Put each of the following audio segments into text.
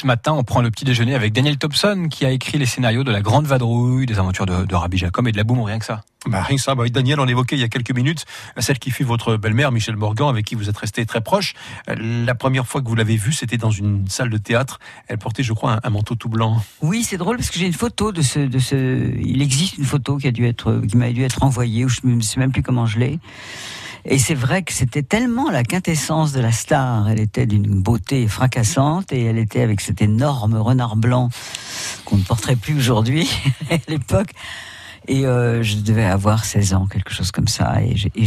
Ce matin, on prend le petit déjeuner avec Daniel Thompson qui a écrit les scénarios de La Grande Vadrouille, des aventures de, de Rabbi Jacob et de la Boum, rien que ça. Bah, rien que ça, bah, Daniel, on évoquait il y a quelques minutes celle qui fut votre belle-mère, Michel Morgan, avec qui vous êtes resté très proche. La première fois que vous l'avez vue, c'était dans une salle de théâtre. Elle portait, je crois, un, manteau tout blanc. Oui, c'est drôle parce que j'ai une photo de ce, de ce. Il existe une photo qui a dû être, qui m'a dû être envoyée, ou je ne sais même plus comment je l'ai. Et c'est vrai que c'était tellement la quintessence de la star. Elle était d'une beauté fracassante et elle était avec cet énorme renard blanc qu'on ne porterait plus aujourd'hui à l'époque. Et euh, je devais avoir 16 ans, quelque chose comme ça. Et je, et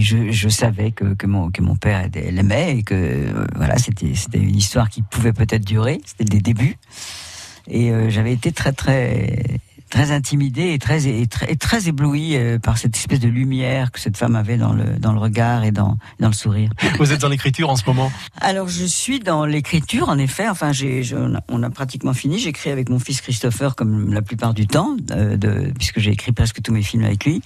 je, je, savais que, que, mon, que mon père l'aimait et que euh, voilà, c'était une histoire qui pouvait peut-être durer. C'était des débuts. Et euh, j'avais été très, très très intimidé et très, et très, très ébloui euh, par cette espèce de lumière que cette femme avait dans le, dans le regard et dans, dans le sourire. Vous êtes dans l'écriture en ce moment? Alors je suis dans l'écriture, en effet. Enfin, j'ai, on a pratiquement fini. J'écris avec mon fils Christopher comme la plupart du temps, euh, de, puisque j'ai écrit presque tous mes films avec lui.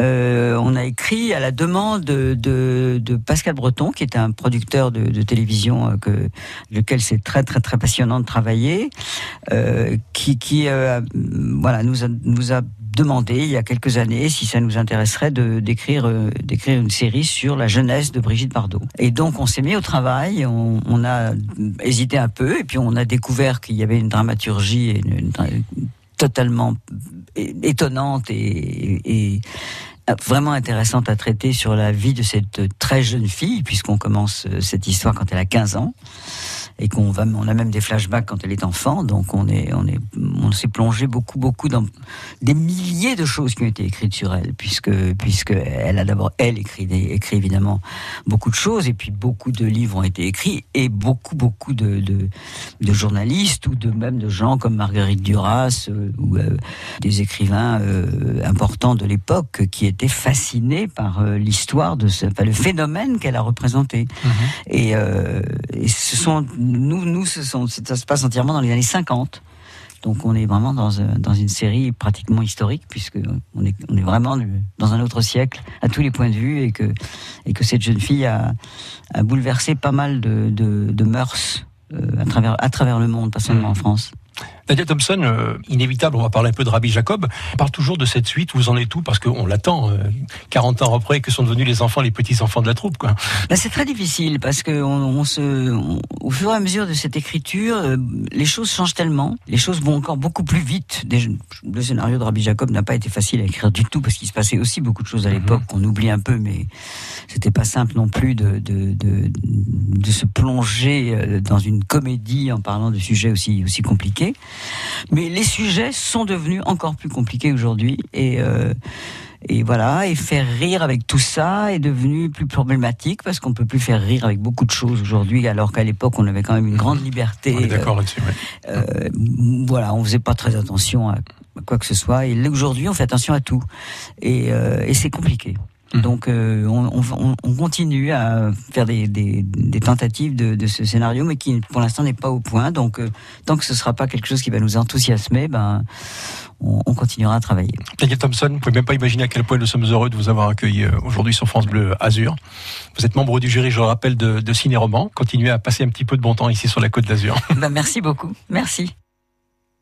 Euh, on a écrit à la demande de, de, de, Pascal Breton, qui est un producteur de, de télévision, euh, que, lequel c'est très très très passionnant de travailler, qui, qui voilà nous a, demandé il y a quelques années si ça nous intéresserait de d'écrire euh, d'écrire une série sur la jeunesse de Brigitte Bardot. Et donc on s'est mis au travail, on, a hésité un peu et puis on a découvert qu'il y avait une dramaturgie totalement étonnante et, et vraiment intéressante à traiter sur la vie de cette très jeune fille puisqu'on commence euh, cette histoire quand elle a 15 ans et qu'on va, on a même des flashbacks quand elle est enfant. Donc on est, on est, on s'est plongé beaucoup, beaucoup dans des milliers de choses qui ont été écrites sur elle, puisque, puisque elle a d'abord elle écrit, écrit évidemment beaucoup de choses, et puis beaucoup de livres ont été écrits, et beaucoup, beaucoup de, de, journalistes ou de même de gens comme Marguerite Duras euh, ou euh, des écrivains euh, importants de l'époque qui étaient fascinés par l'histoire de ce, enfin, le phénomène qu'elle a représenté. Mm-hmm. Et, et ce sont nous, nous ce sont, ça se passe entièrement dans les années 50. Donc on est vraiment dans, euh, dans une série pratiquement historique puisque on est, on est vraiment dans un autre siècle à tous les points de vue et que, et que cette jeune fille a, a bouleversé pas mal de, de, de mœurs euh, à, travers, à travers le monde, pas seulement en mmh. France. Nadia Thompson, euh, inévitable, on va parler un peu de Rabbi Jacob. On parle toujours de cette suite, vous en êtes tout Parce qu'on l'attend, 40 euh, ans après, que sont devenus les enfants, les petits-enfants de la troupe. quoi. Ben, c'est très difficile, parce que on, se, au fur et à mesure de cette écriture, euh, les choses changent tellement, les choses vont encore beaucoup plus vite. Le scénario de Rabbi Jacob n'a pas été facile à écrire du tout, parce qu'il se passait aussi beaucoup de choses à l'époque mhm. qu'on oublie un peu, mais c'était pas simple non plus de, de, de, de se plonger dans une comédie en parlant de sujets aussi, aussi compliqués. Mais les sujets sont devenus encore plus compliqués aujourd'hui et euh, et voilà, et faire rire avec tout ça est devenu plus problématique parce qu'on peut plus faire rire avec beaucoup de choses aujourd'hui, alors qu'à l'époque on avait quand même une grande liberté. On est d'accord là-dessus. Euh, voilà, on faisait pas très attention à quoi que ce soit, et aujourd'hui on fait attention à tout, et, euh, et c'est compliqué. Mmh. Donc euh, on, continue à faire des, tentatives de, ce scénario, mais qui pour l'instant n'est pas au point. Donc euh, tant que ce ne sera pas quelque chose qui va nous enthousiasmer, ben on, continuera à travailler. Daniel Thompson, vous pouvez même pas imaginer à quel point nous sommes heureux de vous avoir accueilli euh, aujourd'hui sur France Bleu Azur. Vous êtes membre du jury, je le rappelle, de, de Ciné Roman. Continuez à passer un petit peu de bon temps ici sur la Côte d'Azur. Ben merci beaucoup. Merci.